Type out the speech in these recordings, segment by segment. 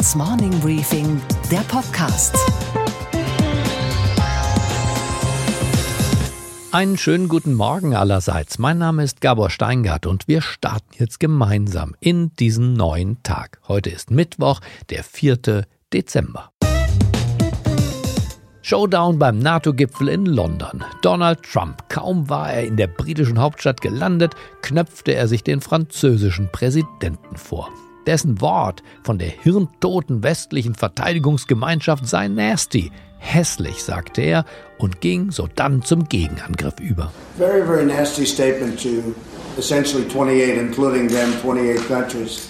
Handelsblatts Morning Briefing, der Podcast. Einen schönen guten Morgen allerseits. Mein Name ist Gabor Steingart und wir starten jetzt gemeinsam in diesen neuen Tag. Heute ist Mittwoch, der 4. Dezember. Showdown beim NATO-Gipfel in London. Donald Trump, kaum war er in der britischen Hauptstadt gelandet, knöpfte er sich den französischen Präsidenten vor. Dessen Wort von der hirntoten westlichen Verteidigungsgemeinschaft sei nasty, hässlich, sagte er und ging sodann zum Gegenangriff über. Very, very nasty statement to essentially 28, including them, 28 countries.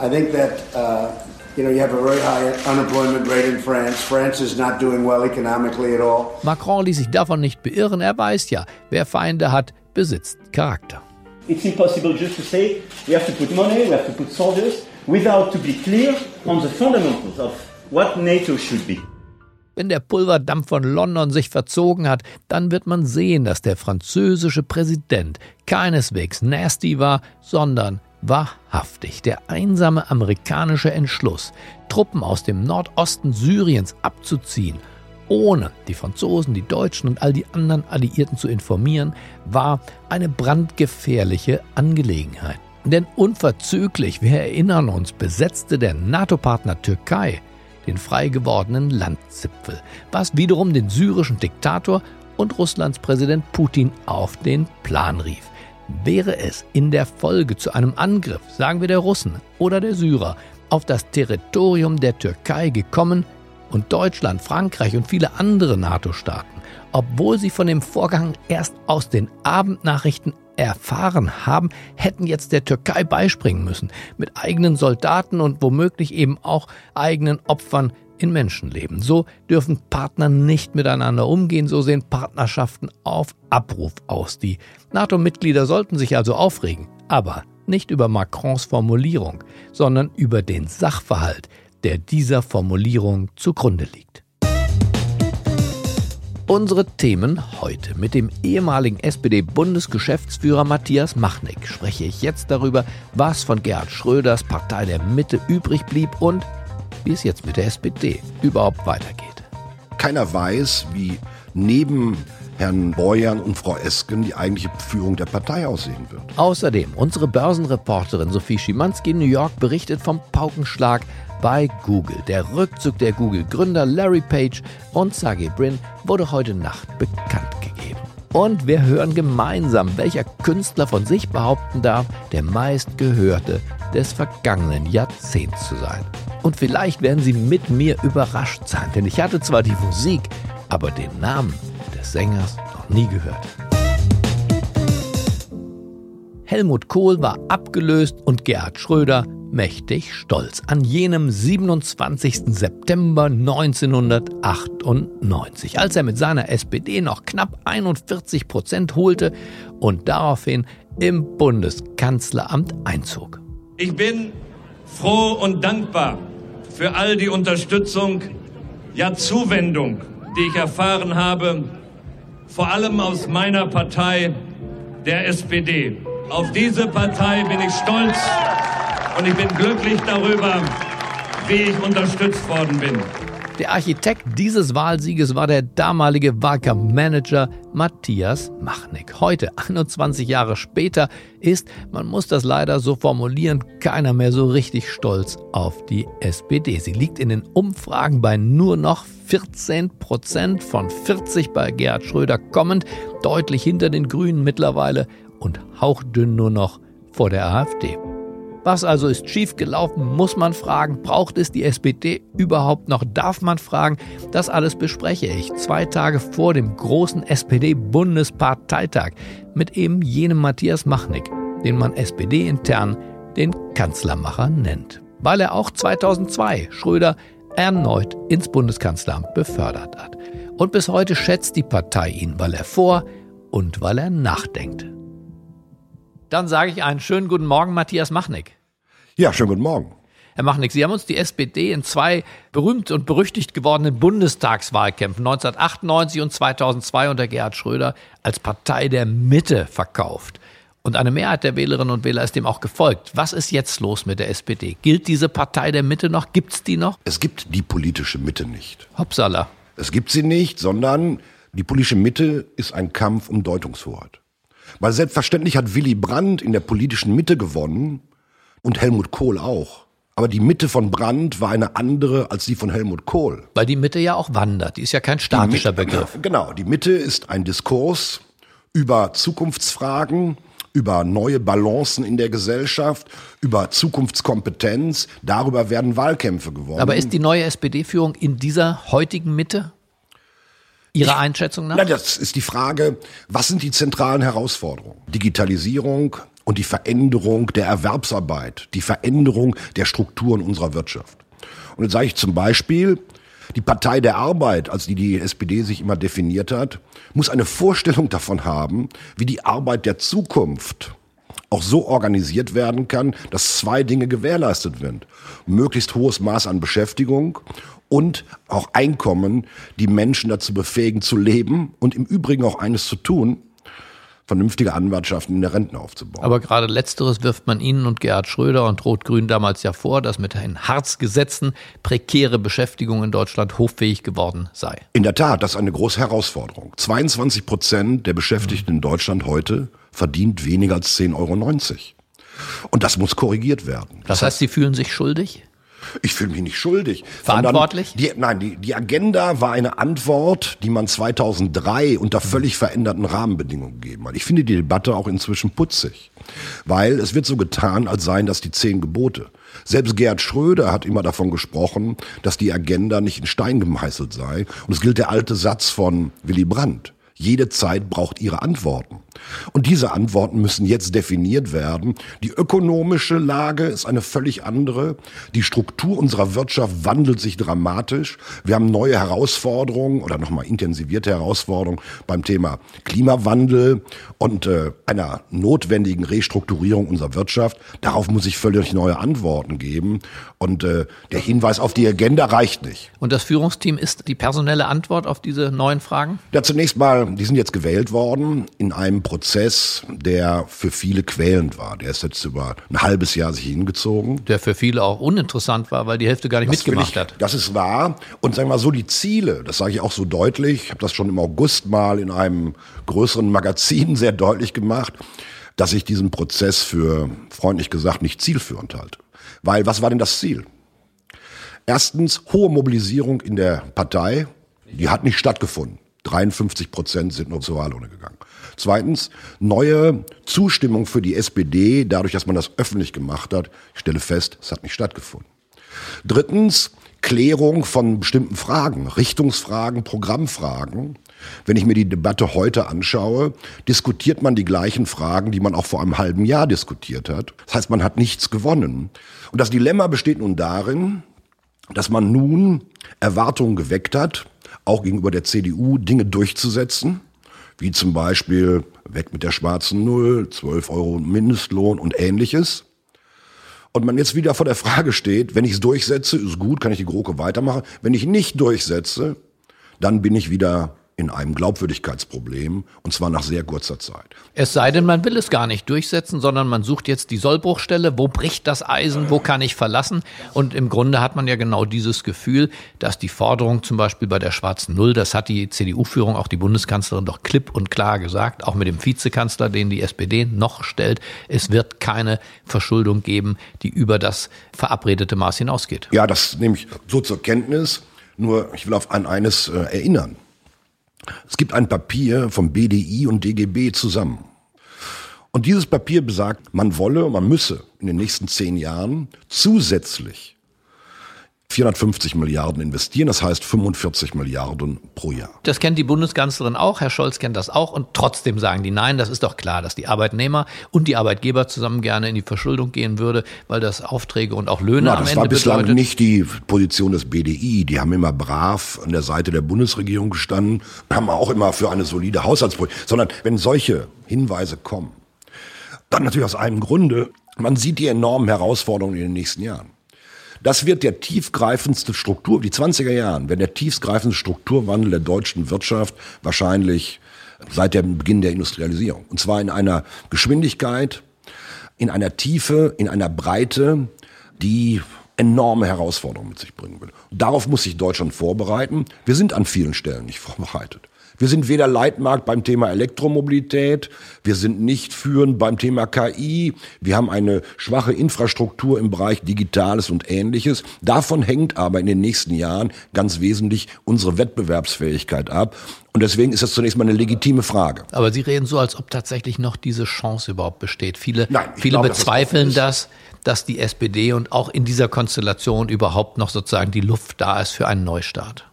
I think that uh, you know you have a very high unemployment rate in France. France is not doing well economically at all. Macron ließ sich davon nicht beirren. Er weiß ja, wer Feinde hat, besitzt Charakter. It's impossible just to say we have to put money, we have to put soldiers without to be clear on the fundamentals of what NATO should be. Wenn der Pulverdampf von London sich verzogen hat, dann wird man sehen, dass der französische Präsident keineswegs nasty war, sondern wahrhaftig. Der einsame amerikanische Entschluss, Truppen aus dem Nordosten Syriens abzuziehen, ohne die Franzosen, die Deutschen und all die anderen Alliierten zu informieren, war eine brandgefährliche Angelegenheit. Denn unverzüglich, wir erinnern uns, besetzte der NATO-Partner Türkei den frei gewordenen Landzipfel, was wiederum den syrischen Diktator und Russlands Präsident Putin auf den Plan rief. Wäre es in der Folge zu einem Angriff, sagen wir der Russen oder der Syrer, auf das Territorium der Türkei gekommen und Deutschland, Frankreich und viele andere NATO-Staaten, obwohl sie von dem Vorgang erst aus den Abendnachrichten erfahren haben, hätten jetzt der Türkei beispringen müssen, mit eigenen Soldaten und womöglich eben auch eigenen Opfern in Menschenleben. So dürfen Partner nicht miteinander umgehen, so sehen Partnerschaften auf Abruf aus. Die NATO-Mitglieder sollten sich also aufregen, aber nicht über Macrons Formulierung, sondern über den Sachverhalt, der dieser Formulierung zugrunde liegt. Unsere Themen heute. Mit dem ehemaligen SPD-Bundesgeschäftsführer Matthias Machnick spreche ich jetzt darüber, was von Gerhard Schröders Partei der Mitte übrig blieb und wie es jetzt mit der SPD überhaupt weitergeht. Keiner weiß, wie neben Herrn Beuern und Frau Esken die eigentliche Führung der Partei aussehen wird. Außerdem, unsere Börsenreporterin Sophie Schimanski in New York berichtet vom Paukenschlag bei Google. Der Rückzug der Google-Gründer Larry Page und Sergey Brin wurde heute Nacht bekannt gegeben. Und wir hören gemeinsam, welcher Künstler von sich behaupten darf, der meistgehörte des vergangenen Jahrzehnts zu sein. Und vielleicht werden Sie mit mir überrascht sein, denn ich hatte zwar die Musik, aber den Namen des Sängers noch nie gehört. Helmut Kohl war abgelöst und Gerhard Schröder mächtig stolz an jenem 27. September 1998, als er mit seiner SPD noch knapp 41 Prozent holte und daraufhin im Bundeskanzleramt einzog. Ich bin froh und dankbar für all die Unterstützung, ja Zuwendung, die ich erfahren habe, vor allem aus meiner Partei, der SPD. Auf diese Partei bin ich stolz und ich bin glücklich darüber, wie ich unterstützt worden bin. Der Architekt dieses Wahlsieges war der damalige Wahlkampfmanager Matthias Machnick. Heute, 21 Jahre später, ist, man muss das leider so formulieren, keiner mehr so richtig stolz auf die SPD. Sie liegt in den Umfragen bei nur noch 14 Prozent von 40 bei Gerhard Schröder kommend, deutlich hinter den Grünen mittlerweile und hauchdünn nur noch vor der AfD. Was also ist schiefgelaufen, muss man fragen. Braucht es die SPD überhaupt noch? Darf man fragen? Das alles bespreche ich zwei Tage vor dem großen SPD-Bundesparteitag mit eben jenem Matthias Machnick, den man SPD-intern den Kanzlermacher nennt. Weil er auch 2002 Schröder erneut ins Bundeskanzleramt befördert hat. Und bis heute schätzt die Partei ihn, weil er vor und weil er nachdenkt. Dann sage ich einen schönen guten Morgen, Matthias Machnick. Ja, schönen guten Morgen. Herr Machnick, Sie haben uns die SPD in zwei berühmt und berüchtigt gewordenen Bundestagswahlkämpfen 1998 und 2002 unter Gerhard Schröder als Partei der Mitte verkauft. Und eine Mehrheit der Wählerinnen und Wähler ist dem auch gefolgt. Was ist jetzt los mit der SPD? Gilt diese Partei der Mitte noch? Gibt es die noch? Es gibt die politische Mitte nicht. Hopsala. Es gibt sie nicht, sondern die politische Mitte ist ein Kampf um Deutungshoheit. Weil selbstverständlich hat Willy Brandt in der politischen Mitte gewonnen und Helmut Kohl auch. Aber die Mitte von Brandt war eine andere als die von Helmut Kohl. Weil die Mitte ja auch wandert. Die ist ja kein statischer Mitte- Begriff. Genau, die Mitte ist ein Diskurs über Zukunftsfragen, über neue Balancen in der Gesellschaft, über Zukunftskompetenz. Darüber werden Wahlkämpfe gewonnen. Aber ist die neue SPD-Führung in dieser heutigen Mitte? Ihrer Einschätzung nach? Na, das ist die Frage, was sind die zentralen Herausforderungen? Digitalisierung und die Veränderung der Erwerbsarbeit, die Veränderung der Strukturen unserer Wirtschaft. Und jetzt sage ich zum Beispiel, die Partei der Arbeit, als die die SPD sich immer definiert hat, muss eine Vorstellung davon haben, wie die Arbeit der Zukunft auch so organisiert werden kann, dass zwei Dinge gewährleistet sind. Möglichst hohes Maß an Beschäftigung und auch Einkommen, die Menschen dazu befähigen zu leben und im Übrigen auch eines zu tun, vernünftige Anwartschaften in der Rente aufzubauen. Aber gerade letzteres wirft man Ihnen und Gerhard Schröder und Rot-Grün damals ja vor, dass mit den Harz-Gesetzen prekäre Beschäftigung in Deutschland hoffähig geworden sei. In der Tat, das ist eine große Herausforderung. 22 Prozent der Beschäftigten in Deutschland heute verdient weniger als 10,90 Euro. Und das muss korrigiert werden. Das heißt, Sie fühlen sich schuldig? Ich fühle mich nicht schuldig. Verantwortlich? Die, nein, die, die Agenda war eine Antwort, die man 2003 unter völlig veränderten Rahmenbedingungen gegeben hat. Ich finde die Debatte auch inzwischen putzig, weil es wird so getan, als seien das die zehn Gebote. Selbst Gerhard Schröder hat immer davon gesprochen, dass die Agenda nicht in Stein gemeißelt sei. Und es gilt der alte Satz von Willy Brandt. Jede Zeit braucht ihre Antworten. Und diese Antworten müssen jetzt definiert werden. Die ökonomische Lage ist eine völlig andere. Die Struktur unserer Wirtschaft wandelt sich dramatisch. Wir haben neue Herausforderungen oder nochmal intensivierte Herausforderungen beim Thema Klimawandel und äh, einer notwendigen Restrukturierung unserer Wirtschaft. Darauf muss ich völlig neue Antworten geben. Und äh, der Hinweis auf die Agenda reicht nicht. Und das Führungsteam ist die personelle Antwort auf diese neuen Fragen? Ja, zunächst mal, die sind jetzt gewählt worden in einem Prozess, der für viele quälend war. Der ist jetzt über ein halbes Jahr sich hingezogen. Der für viele auch uninteressant war, weil die Hälfte gar nicht Das mitgemacht ich, hat. Das ist wahr. Und sagen wir mal so, die Ziele, das sage ich auch so deutlich, ich habe das schon im August mal in einem größeren Magazin sehr deutlich gemacht, dass ich diesen Prozess für, freundlich gesagt, nicht zielführend halte. Weil, was war denn das Ziel? Erstens, hohe Mobilisierung in der Partei, die hat nicht stattgefunden. 53 Prozent sind nur zur Wahlurne gegangen. Zweitens, neue Zustimmung für die SPD, dadurch, dass man das öffentlich gemacht hat. Ich stelle fest, es hat nicht stattgefunden. Drittens, Klärung von bestimmten Fragen, Richtungsfragen, Programmfragen. Wenn ich mir die Debatte heute anschaue, diskutiert man die gleichen Fragen, die man auch vor einem halben Jahr diskutiert hat. Das heißt, man hat nichts gewonnen. Und das Dilemma besteht nun darin, dass man nun Erwartungen geweckt hat, auch gegenüber der CDU Dinge durchzusetzen, wie zum Beispiel weg mit der schwarzen Null, 12 Euro Mindestlohn und ähnliches. Und man jetzt wieder vor der Frage steht, wenn ich es durchsetze, ist gut, kann ich die GroKo weitermachen. Wenn ich nicht durchsetze, dann bin ich wieder in einem Glaubwürdigkeitsproblem und zwar nach sehr kurzer Zeit. Es sei denn, man will es gar nicht durchsetzen, sondern man sucht jetzt die Sollbruchstelle. Wo bricht das Eisen? Wo kann ich verlassen? Und im Grunde hat man ja genau dieses Gefühl, dass die Forderung zum Beispiel bei der schwarzen Null, das hat die CDU-Führung, auch die Bundeskanzlerin doch klipp und klar gesagt, auch mit dem Vizekanzler, den die SPD noch stellt, es wird keine Verschuldung geben, die über das verabredete Maß hinausgeht. Ja, das nehme ich so zur Kenntnis. Nur ich will auf an eines äh, erinnern. Es gibt ein Papier vom BDI und DGB zusammen. Und dieses Papier besagt, man wolle, man müsse in den nächsten zehn Jahren zusätzlich 450 Milliarden investieren, das heißt 45 Milliarden pro Jahr. Das kennt die Bundeskanzlerin auch, Herr Scholz kennt das auch und trotzdem sagen die nein, das ist doch klar, dass die Arbeitnehmer und die Arbeitgeber zusammen gerne in die Verschuldung gehen würde, weil das Aufträge und auch Löhne Na, am das Ende war bislang bedeutet. nicht die Position des BDI. Die haben immer brav an der Seite der Bundesregierung gestanden, haben auch immer für eine solide Haushaltspolitik. Sondern wenn solche Hinweise kommen, dann natürlich aus einem Grunde, man sieht die enormen Herausforderungen in den nächsten Jahren. Das wird der tiefgreifendste Struktur, die 20er Jahren, wenn der tiefgreifendste Strukturwandel der deutschen Wirtschaft wahrscheinlich seit dem Beginn der Industrialisierung. Und zwar in einer Geschwindigkeit, in einer Tiefe, in einer Breite, die enorme Herausforderungen mit sich bringen will. Darauf muss sich Deutschland vorbereiten. Wir sind an vielen Stellen nicht vorbereitet. Wir sind weder Leitmarkt beim Thema Elektromobilität, wir sind nicht führend beim Thema KI, wir haben eine schwache Infrastruktur im Bereich Digitales und ähnliches. Davon hängt aber in den nächsten Jahren ganz wesentlich unsere Wettbewerbsfähigkeit ab. Und deswegen ist das zunächst mal eine legitime Frage. Aber Sie reden so, als ob tatsächlich noch diese Chance überhaupt besteht. Viele, Nein, viele glaube, bezweifeln das, dass die SPD und auch in dieser Konstellation überhaupt noch sozusagen die Luft da ist für einen Neustart.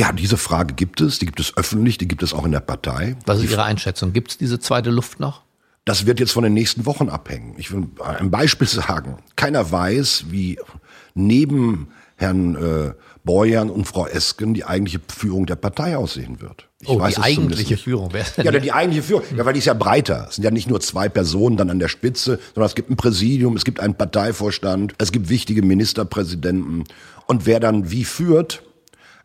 Ja, diese Frage gibt es, die gibt es öffentlich, die gibt es auch in der Partei. Was ist Ihre Einschätzung? Gibt es diese zweite Luft noch? Das wird jetzt von den nächsten Wochen abhängen. Ich will ein Beispiel sagen. Keiner weiß, wie neben Herrn äh, Borjan und Frau Esken die eigentliche Führung der Partei aussehen wird. Ich Oh, weiß die eigentliche. Führung. Wer ist denn Ja, die eigentliche Führung. Ja, weil die ist ja breiter. Es sind ja nicht nur zwei Personen dann an der Spitze, sondern es gibt ein Präsidium, es gibt einen Parteivorstand, es gibt wichtige Ministerpräsidenten. Und wer dann wie führt,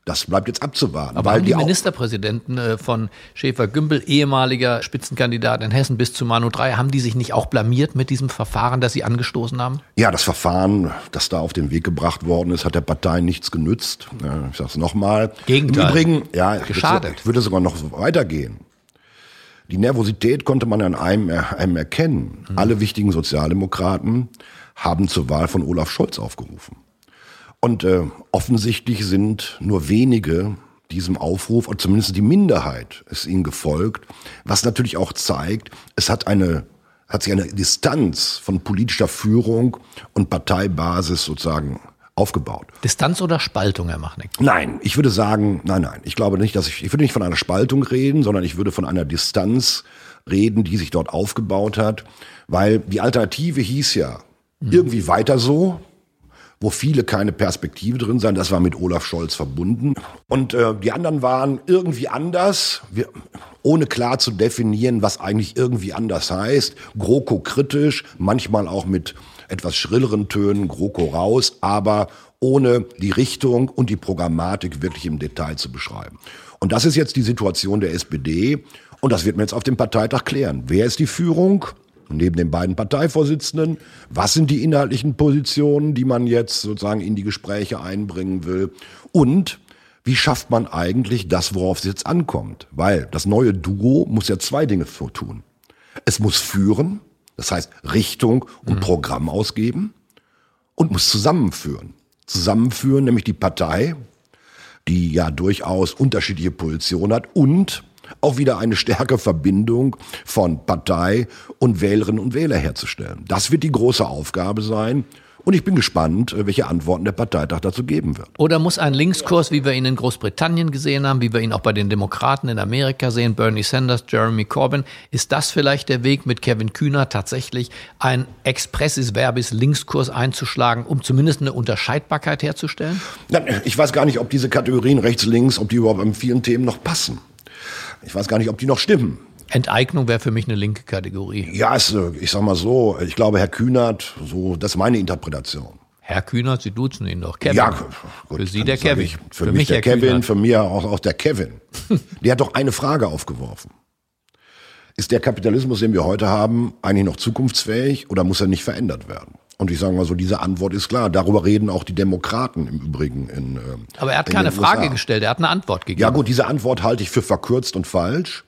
das bleibt jetzt abzuwarten. Aber weil haben die auch- Ministerpräsidenten äh, von Schäfer-Gümbel, ehemaliger Spitzenkandidat in Hessen bis zu Manu 3, haben die sich nicht auch blamiert mit diesem Verfahren, das sie angestoßen haben? Ja, das Verfahren, das da auf den Weg gebracht worden ist, hat der Partei nichts genützt. Ich sag's nochmal. Gegenteil. Im Übrigen, ja, Geschadet. würde- Ich würde sogar noch weitergehen. Die Nervosität konnte man an einem, einem erkennen. Mhm. Alle wichtigen Sozialdemokraten haben zur Wahl von Olaf Scholz aufgerufen. Und äh, offensichtlich sind nur wenige diesem Aufruf, oder zumindest die Minderheit, ist ihnen gefolgt, was natürlich auch zeigt, es hat eine hat sich eine Distanz von politischer Führung und Parteibasis sozusagen aufgebaut. Distanz oder Spaltung, Herr Machnick? Nein, ich würde sagen, nein, nein. Ich glaube nicht, dass ich, ich würde nicht von einer Spaltung reden, sondern ich würde von einer Distanz reden, die sich dort aufgebaut hat, weil die Alternative hieß ja irgendwie weiter so, wo viele keine Perspektive drin sein. Das war mit Olaf Scholz verbunden. Und äh, die anderen waren irgendwie anders, wir, ohne klar zu definieren, was eigentlich irgendwie anders heißt. GroKo kritisch, manchmal auch mit etwas schrilleren Tönen, GroKo raus, aber ohne die Richtung und die Programmatik wirklich im Detail zu beschreiben. Und das ist jetzt die Situation der SPD. Und das wird man jetzt auf dem Parteitag klären. Wer ist die Führung? Neben den beiden Parteivorsitzenden, was sind die inhaltlichen Positionen, die man jetzt sozusagen in die Gespräche einbringen will und wie schafft man eigentlich das, worauf es jetzt ankommt? Weil das neue Duo muss ja zwei Dinge tun. Es muss führen, das heißt Richtung und Programm ausgeben und muss zusammenführen. Zusammenführen, nämlich die Partei, die ja durchaus unterschiedliche Positionen hat und auch wieder eine stärkere Verbindung von Partei und Wählerinnen und Wähler herzustellen. Das wird die große Aufgabe sein. Und ich bin gespannt, welche Antworten der Parteitag dazu geben wird. Oder muss ein Linkskurs, wie wir ihn in Großbritannien gesehen haben, wie wir ihn auch bei den Demokraten in Amerika sehen, Bernie Sanders, Jeremy Corbyn, ist das vielleicht der Weg mit Kevin Kühner tatsächlich ein expressis verbis Linkskurs einzuschlagen, um zumindest eine Unterscheidbarkeit herzustellen? Ich weiß gar nicht, ob diese Kategorien rechts, links, ob die überhaupt an vielen Themen noch passen. Ich weiß gar nicht, ob die noch stimmen. Enteignung wäre für mich eine linke Kategorie. Ja, es, ich sag mal so, ich glaube, Herr Kühnert, so, das ist meine Interpretation. Herr Kühnert, Sie duzen ihn doch. Kevin. Ja, gut, für Sie der Kevin. Ich, für, mich der Herr Kevin, Kühnert. für mir auch, auch der Kevin. der hat doch eine Frage aufgeworfen. Ist der Kapitalismus, den wir heute haben, eigentlich noch zukunftsfähig oder muss er nicht verändert werden? Und ich sage mal so, diese Antwort ist klar. Darüber reden auch die Demokraten im Übrigen. In, ähm, Aber er hat in keine Frage USA. gestellt, er hat eine Antwort gegeben. Ja gut, diese Antwort halte ich für verkürzt und falsch.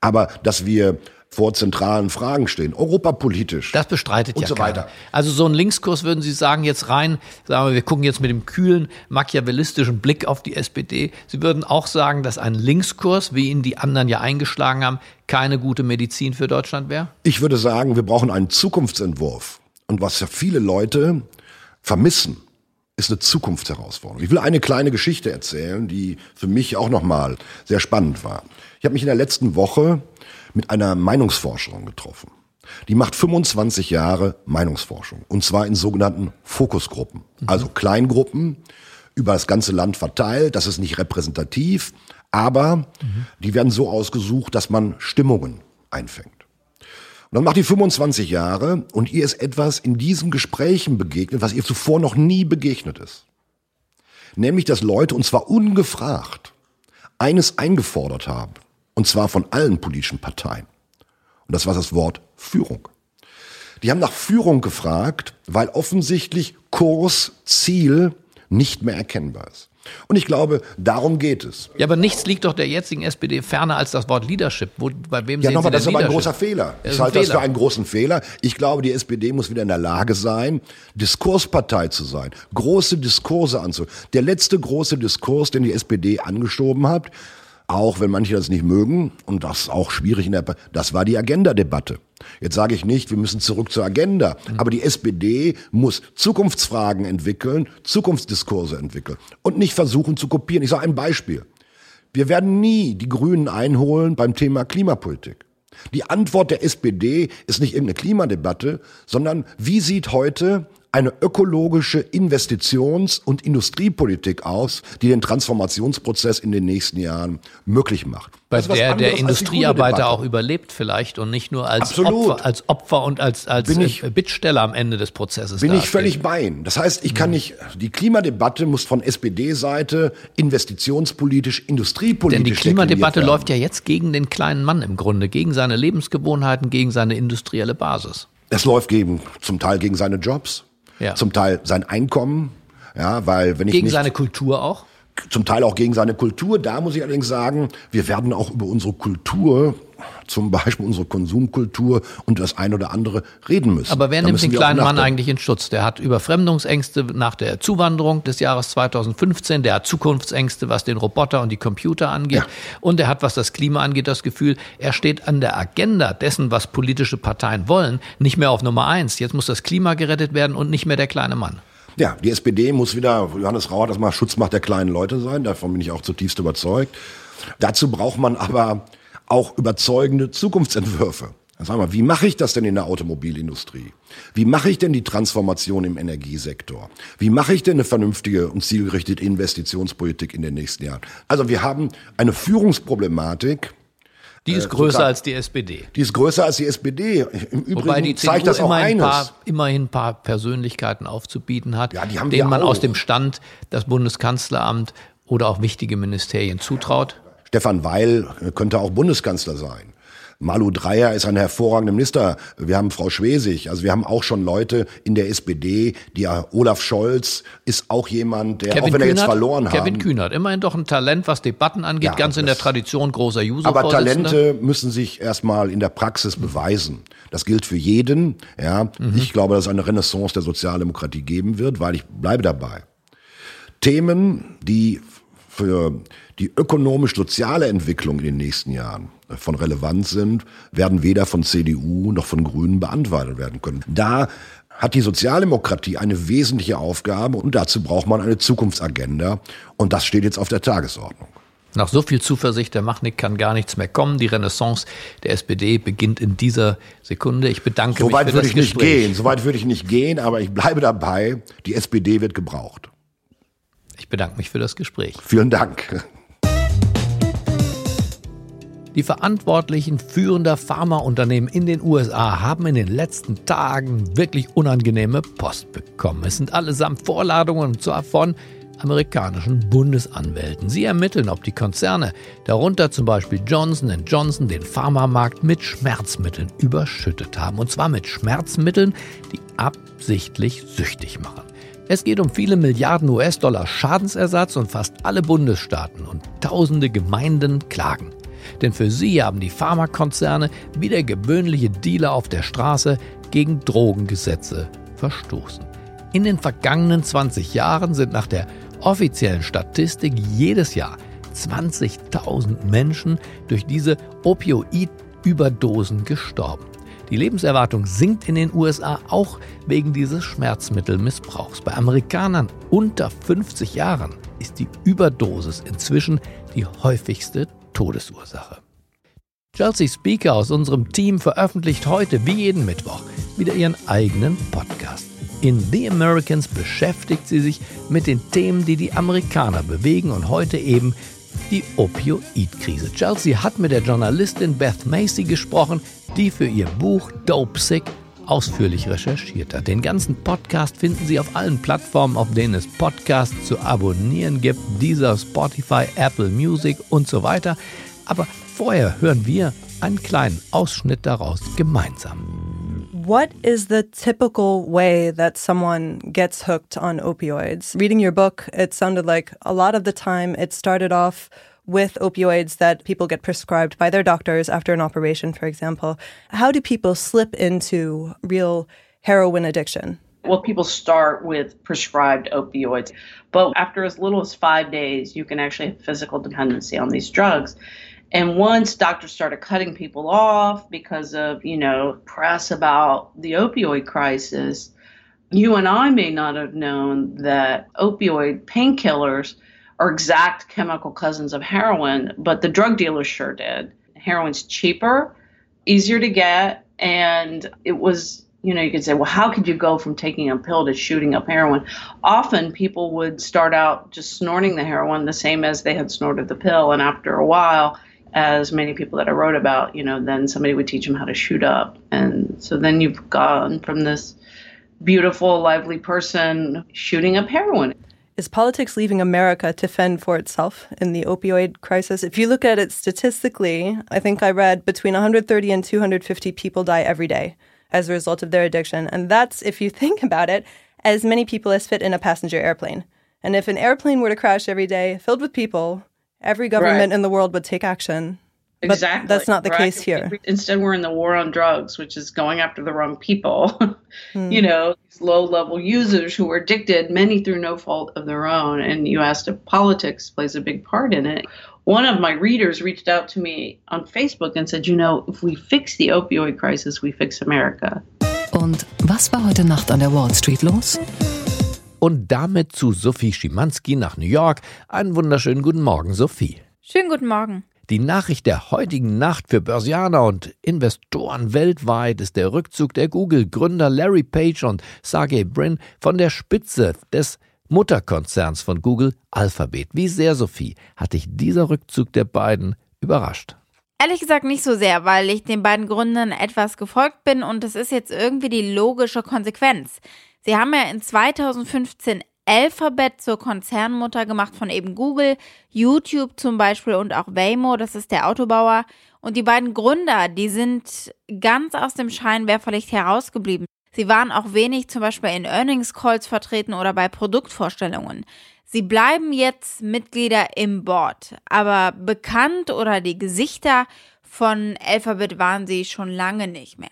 Aber dass wir vor zentralen Fragen stehen, europapolitisch. Das bestreitet Und ja so keiner. weiter. Also so ein Linkskurs würden Sie sagen jetzt rein, sagen wir, wir gucken jetzt mit dem kühlen, machiavellistischen Blick auf die SPD. Sie würden auch sagen, dass ein Linkskurs, wie ihn die anderen ja eingeschlagen haben, keine gute Medizin für Deutschland wäre? Ich würde sagen, wir brauchen einen Zukunftsentwurf. Und was ja viele Leute vermissen, ist eine Zukunftsherausforderung. Ich will eine kleine Geschichte erzählen, die für mich auch nochmal sehr spannend war. Ich habe mich in der letzten Woche mit einer Meinungsforscherin getroffen. Die macht 25 Jahre Meinungsforschung. Und zwar in sogenannten Fokusgruppen. Also Kleingruppen über das ganze Land verteilt. Das ist nicht repräsentativ. Aber die werden so ausgesucht, dass man Stimmungen einfängt. Und dann macht die 25 Jahre und ihr ist etwas in diesen Gesprächen begegnet, was ihr zuvor noch nie begegnet ist. Nämlich, dass Leute, und zwar ungefragt, eines eingefordert haben. Und zwar von allen politischen Parteien. Und das war das Wort Führung. Die haben nach Führung gefragt, weil offensichtlich Kurs, Ziel nicht mehr erkennbar ist. Und ich glaube, darum geht es. Ja, aber nichts liegt doch der jetzigen SPD ferner als das Wort Leadership. Wo, bei wem ja, nochmal, das ist aber ein großer Fehler. Das Ich halte das Fehler. für einen großen Fehler. Ich glaube, die SPD muss wieder in der Lage sein, Diskurspartei zu sein, große Diskurse anzu. Der letzte große Diskurs, den die SPD angeschoben hat, auch wenn manche das nicht mögen, und das ist auch schwierig in der, das war die Agenda-Debatte. Jetzt sage ich nicht, wir müssen zurück zur Agenda, aber die SPD muss Zukunftsfragen entwickeln, Zukunftsdiskurse entwickeln und nicht versuchen zu kopieren. Ich sage ein Beispiel. Wir werden nie die Grünen einholen beim Thema Klimapolitik. Die Antwort der SPD ist nicht irgendeine Klimadebatte, sondern wie sieht heute eine ökologische Investitions- und Industriepolitik aus, die den Transformationsprozess in den nächsten Jahren möglich macht. Bei der der Industriearbeiter auch überlebt vielleicht und nicht nur als, Absolut. Opfer, als Opfer und als, als Bin ich- äh, Bittsteller am Ende des Prozesses Bin ich völlig bei Ihnen. Das heißt, ich kann nicht, die Klimadebatte muss von SPD-Seite investitionspolitisch, industriepolitisch Denn die Klimadebatte läuft ja jetzt gegen den kleinen Mann im Grunde, gegen seine Lebensgewohnheiten, gegen seine industrielle Basis. Es läuft gegen, zum Teil gegen seine Jobs, Ja. zum Teil sein Einkommen, ja, weil wenn ich Gegen nicht, seine Kultur auch. Zum Teil auch gegen seine Kultur. Da muss ich allerdings sagen, wir werden auch über unsere Kultur, zum Beispiel unsere Konsumkultur und das ein oder andere reden müssen. Aber wer Da nimmt den kleinen Mann eigentlich in Schutz? Der hat Überfremdungsängste nach der Zuwanderung des Jahres 2015, der hat Zukunftsängste, was den Roboter und die Computer angeht. Ja. Und er hat, was das Klima angeht, das Gefühl, er steht an der Agenda dessen, was politische Parteien wollen, nicht mehr auf Nummer eins. Jetzt muss das Klima gerettet werden und nicht mehr der kleine Mann. Ja, die SPD muss wieder, Johannes Rau hat das mal Schutzmacht der kleinen Leute sein, davon bin ich auch zutiefst überzeugt. Dazu braucht man aber auch überzeugende Zukunftsentwürfe. Sag mal, wie mache ich das denn in der Automobilindustrie? Wie mache ich denn die Transformation im Energiesektor? Wie mache ich denn eine vernünftige und zielgerichtete Investitionspolitik in den nächsten Jahren? Also wir haben eine Führungsproblematik, Die ist größer als die SPD. die ist größer als die SPD. Im Übrigen Wobei die CDU zeigt das auch immerhin, ein eines. paar, immerhin ein paar Persönlichkeiten aufzubieten hat, Ja, denen wir man auch. aus dem Stand das Bundeskanzleramt oder auch wichtige Ministerien zutraut. Stefan Weil äh, könnte auch Bundeskanzler sein. Malu Dreyer ist ein hervorragender Minister. Wir haben Frau Schwesig. Also wir haben auch schon Leute in der SPD. Die äh, Olaf Scholz ist auch jemand, der, auch wenn er jetzt verloren hat. Kevin Kühnert, immerhin doch ein Talent, was Debatten angeht, Ja, ganz in der Tradition großer user Aber Talente müssen sich erstmal in der Praxis beweisen. Das gilt für jeden. Ja, ich glaube, dass es eine Renaissance der Sozialdemokratie geben wird, weil ich bleibe dabei. Themen, die für die ökonomisch-soziale Entwicklung in den nächsten Jahren von Relevanz sind, werden weder von CDU noch von Grünen beantwortet werden können. Da hat die Sozialdemokratie eine wesentliche Aufgabe und dazu braucht man eine Zukunftsagenda und das steht jetzt auf der Tagesordnung. Nach so viel Zuversicht der Machnik kann gar nichts mehr kommen. Die Renaissance der SPD beginnt in dieser Sekunde. Ich bedanke So mich weit für würde das ich nicht Gespräch. gehen, so weit würde ich nicht gehen, aber ich bleibe dabei, die SPD wird gebraucht. Ich bedanke mich für das Gespräch. Vielen Dank. Die Verantwortlichen führender Pharmaunternehmen in den USA haben in den letzten Tagen wirklich unangenehme Post bekommen. Es sind allesamt Vorladungen und zwar von amerikanischen Bundesanwälten. Sie ermitteln, ob die Konzerne, darunter zum Beispiel Johnson Johnson, den Pharmamarkt mit Schmerzmitteln überschüttet haben. Und zwar mit Schmerzmitteln, die absichtlich süchtig machen. Es geht um viele Milliarden US-Dollar Schadensersatz und fast alle Bundesstaaten und tausende Gemeinden klagen. Denn für sie haben die Pharmakonzerne wie der gewöhnliche Dealer auf der Straße gegen Drogengesetze verstoßen. In den vergangenen 20 Jahren sind nach der offiziellen Statistik jedes Jahr 20.000 Menschen durch diese Opioid-Überdosen gestorben. Die Lebenserwartung sinkt in den USA auch wegen dieses Schmerzmittelmissbrauchs. Bei Amerikanern unter 50 Jahren ist die Überdosis inzwischen die häufigste Todesursache. Chelsea Speaker aus unserem Team veröffentlicht heute, wie jeden Mittwoch, wieder ihren eigenen Podcast. In The Americans beschäftigt sie sich mit den Themen, die die Amerikaner bewegen und heute eben die Opioid-Krise. Chelsea hat mit der Journalistin Beth Macy gesprochen, die für ihr Buch Dope Sick ausführlich recherchiert hat. Den ganzen Podcast finden Sie auf allen Plattformen, auf denen es Podcasts zu abonnieren gibt, dieser Spotify, Apple Music und so weiter. Aber vorher hören wir einen kleinen Ausschnitt daraus gemeinsam. What is the typical way that someone gets hooked on opioids? Reading your book, it sounded like a lot of the time it started off with opioids that people get prescribed by their doctors after an operation, for example. How do people slip into real heroin addiction? Well, people start with prescribed opioids, but after as little as five days, you can actually have physical dependency on these drugs. And once doctors started cutting people off because of, you know, press about the opioid crisis, you and I may not have known that opioid painkillers are exact chemical cousins of heroin, but the drug dealers sure did. Heroin's cheaper, easier to get, and it was you know, you could say, well, how could you go from taking a pill to shooting up heroin? Often people would start out just snorting the heroin the same as they had snorted the pill. And after a while, as many people that I wrote about, you know, then somebody would teach them how to shoot up. And so then you've gone from this beautiful, lively person shooting up heroin. Is politics leaving America to fend for itself in the opioid crisis? If you look at it statistically, I think I read between 130 and 250 people die every day as a result of their addiction. And that's, if you think about it, as many people as fit in a passenger airplane. And if an airplane were to crash every day filled with people, every government Right. in the world would take action. But Exactly. that's not the right? case here. Instead, we're in the war on drugs, which is going after the wrong people. Hmm. You know, these low level users who are addicted, many through no fault of their own. And you asked if politics plays a big part in it. One of my readers reached out to me on Facebook and said, you know, if we fix the opioid crisis, we fix America. Und was war heute Nacht an der Wall Street los? Und damit zu Sophie Schimanski nach New York. Einen wunderschönen guten Morgen, Sophie. Schönen guten Morgen. Die Nachricht der heutigen Nacht für Börsianer und Investoren weltweit ist der Rückzug der Google-Gründer Larry Page und Sergey Brin von der Spitze des Mutterkonzerns von Google Alphabet. Wie sehr, Sophie, hat dich dieser Rückzug der beiden überrascht? Ehrlich gesagt nicht so sehr, weil ich den beiden Gründern etwas gefolgt bin und es ist jetzt irgendwie die logische Konsequenz. Sie haben ja in 2015 Alphabet zur Konzernmutter gemacht von eben Google, YouTube zum Beispiel und auch Waymo, das ist der Autobauer. Und die beiden Gründer, die sind ganz aus dem Scheinwerferlicht herausgeblieben. Sie waren auch wenig zum Beispiel in Earnings Calls vertreten oder bei Produktvorstellungen. Sie bleiben jetzt Mitglieder im Board, aber bekannt oder die Gesichter von Alphabet waren sie schon lange nicht mehr.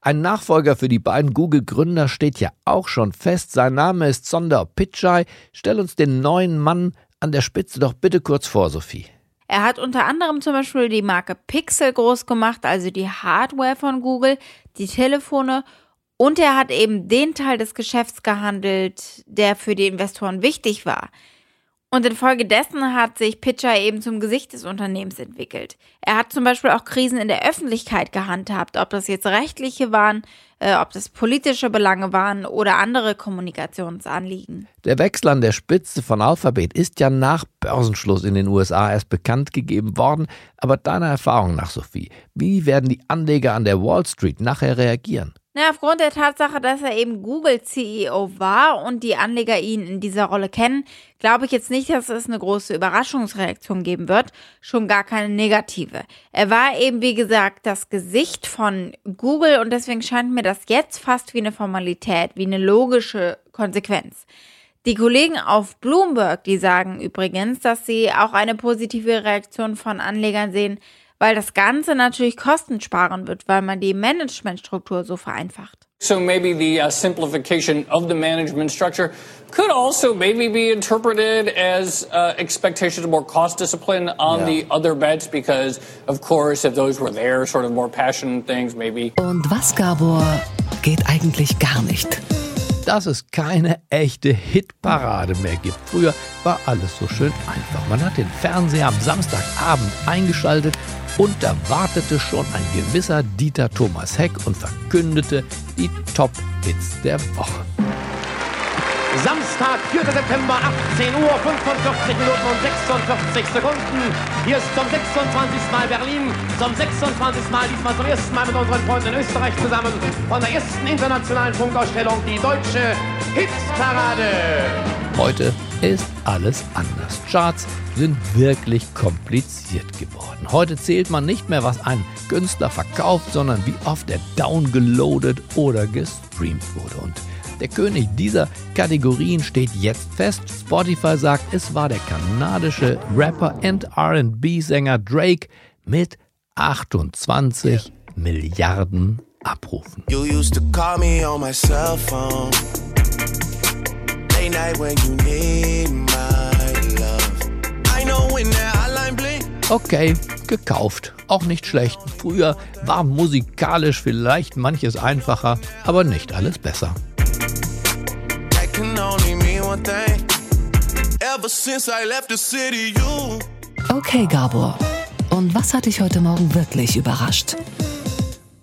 Ein Nachfolger für die beiden Google-Gründer steht ja auch schon fest. Sein Name ist Sonder Pichai. Stell uns den neuen Mann an der Spitze doch bitte kurz vor, Sophie. Er hat unter anderem zum Beispiel die Marke Pixel groß gemacht, also die Hardware von Google, die Telefone und er hat eben den Teil des Geschäfts gehandelt, der für die Investoren wichtig war. Und infolgedessen hat sich Pitcher eben zum Gesicht des Unternehmens entwickelt. Er hat zum Beispiel auch Krisen in der Öffentlichkeit gehandhabt, ob das jetzt rechtliche waren, äh, ob das politische Belange waren oder andere Kommunikationsanliegen. Der Wechsel an der Spitze von Alphabet ist ja nach Börsenschluss in den USA erst bekannt gegeben worden. Aber deiner Erfahrung nach, Sophie, wie werden die Anleger an der Wall Street nachher reagieren? Na, aufgrund der Tatsache, dass er eben Google-CEO war und die Anleger ihn in dieser Rolle kennen, glaube ich jetzt nicht, dass es eine große Überraschungsreaktion geben wird, schon gar keine negative. Er war eben, wie gesagt, das Gesicht von Google und deswegen scheint mir das jetzt fast wie eine Formalität, wie eine logische Konsequenz. Die Kollegen auf Bloomberg, die sagen übrigens, dass sie auch eine positive Reaktion von Anlegern sehen, weil das Ganze natürlich Kosten sparen wird, weil man die Managementstruktur so vereinfacht. So maybe the uh, simplification of the management structure could also maybe be interpreted as uh, expectation of more cost discipline on the other bets because, of course, if those were their sort of more passion things, maybe Und was, Gabor, geht eigentlich gar nicht? Dass es keine echte Hitparade mehr gibt. Früher war alles so schön einfach. Man hat den Fernseher am Samstagabend eingeschaltet und da wartete schon ein gewisser Dieter Thomas Heck und verkündete die Top-Hits der Woche. Samstag, 4. September, 18 Uhr, 45 Minuten und 46 Sekunden. Hier ist zum 26. Mal Berlin, zum 26. Mal, diesmal zum ersten Mal mit unseren Freunden in Österreich zusammen, von der ersten internationalen Funkausstellung, die deutsche Hitparade. Heute ist alles anders. Charts sind wirklich kompliziert geworden. Heute zählt man nicht mehr, was ein Künstler verkauft, sondern wie oft er downgeloadet oder gestreamt wurde. Und der König dieser Kategorien steht jetzt fest. Spotify sagt, es war der kanadische Rapper und RB-Sänger Drake mit 28 yeah. Milliarden Abrufen. You used to call me on my cell phone. Late night when you need my love. I know when that hotline blink. Okay, gekauft. Auch nicht schlecht. Früher war musikalisch vielleicht manches einfacher, aber nicht alles besser. Okay, Gabor. Und was hat dich heute Morgen wirklich überrascht?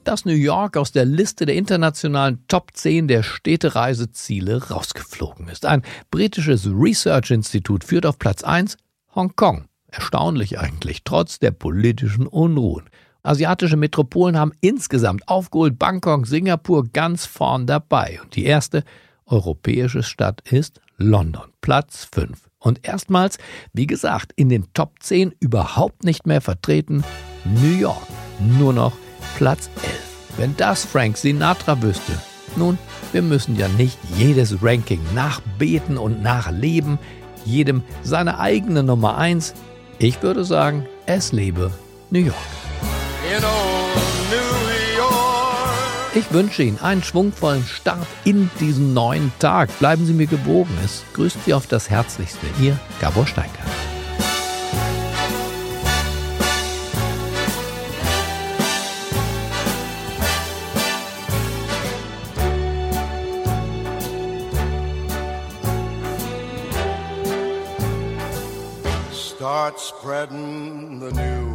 dass New York aus der Liste der internationalen Top 10 der Städtereiseziele rausgeflogen ist. Ein britisches Research-Institut führt auf Platz 1 Hongkong. Erstaunlich eigentlich, trotz der politischen Unruhen. Asiatische Metropolen haben insgesamt aufgeholt Bangkok, Singapur ganz vorn dabei. Und die erste europäische Stadt ist London, Platz 5. Und erstmals, wie gesagt, in den Top 10 überhaupt nicht mehr vertreten New York. Nur noch Platz 11. Wenn das Frank Sinatra wüsste. Nun, wir müssen ja nicht jedes Ranking nachbeten und nachleben, jedem seine eigene Nummer 1. Ich würde sagen, es lebe New York. Ich wünsche Ihnen einen schwungvollen Start in diesen neuen Tag. Bleiben Sie mir gewogen. Es grüßt Sie auf das Herzlichste. Ihr Gabor Steingart. Start spreading the news.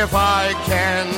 If I can